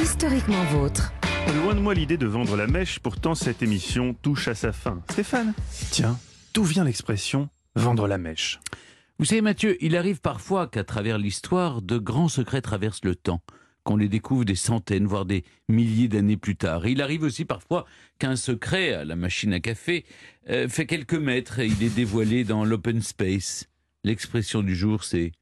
Historiquement vôtre. Loin de moi l'idée de vendre la mèche, pourtant cette émission touche à sa fin. Stéphane, tiens, d'où vient l'expression vendre la mèche Vous savez Mathieu, il arrive parfois qu'à travers l'histoire, de grands secrets traversent le temps, qu'on les découvre des centaines, voire des milliers d'années plus tard. Et il arrive aussi parfois qu'un secret à la machine à café euh, fait quelques mètres et il est dévoilé dans l'open space. L'expression du jour, c'est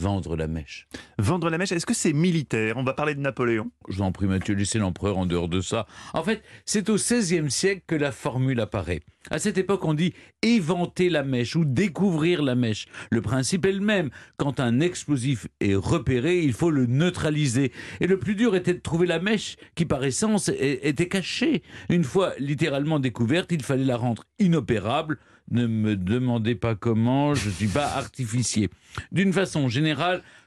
vendre la mèche. Vendre la mèche, est-ce que c'est militaire? On va parler de Napoléon. Je vous en prie Mathieu, laissez l'empereur en dehors de ça. En fait, c'est au XVIe siècle que la formule apparaît. À cette époque, on dit éventer la mèche ou découvrir la mèche. Le principe est le même. Quand un explosif est repéré, il faut le neutraliser. Et le plus dur était de trouver la mèche qui, par essence, était cachée. Une fois littéralement découverte, il fallait la rendre inopérable. Ne me demandez pas comment, je ne suis pas artificier. D'une façon générale,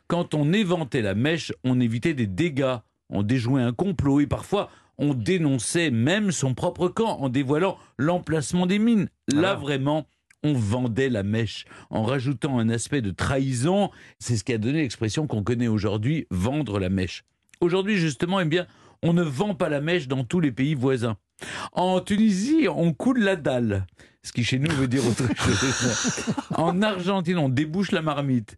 quand on éventait la mèche, on évitait des dégâts, on déjouait un complot et parfois on dénonçait même son propre camp en dévoilant l'emplacement des mines. Là vraiment, on vendait la mèche en rajoutant un aspect de trahison. C'est ce qui a donné l'expression qu'on connaît aujourd'hui, vendre la mèche. Aujourd'hui, justement, eh bien, on ne vend pas la mèche dans tous les pays voisins. En Tunisie, on coule la dalle, ce qui chez nous veut dire autre chose. En Argentine, on débouche la marmite.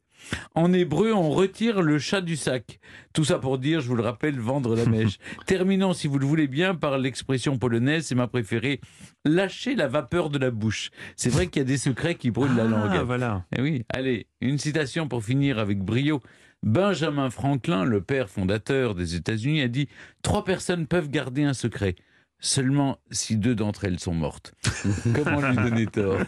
En hébreu, on retire le chat du sac. Tout ça pour dire, je vous le rappelle, vendre la mèche. Terminons, si vous le voulez bien, par l'expression polonaise, c'est ma préférée, lâcher la vapeur de la bouche. C'est vrai qu'il y a des secrets qui brûlent la Ah, langue. voilà. Eh oui, allez, une citation pour finir avec brio. Benjamin Franklin, le père fondateur des États-Unis, a dit Trois personnes peuvent garder un secret, seulement si deux d'entre elles sont mortes. Comment lui donner tort?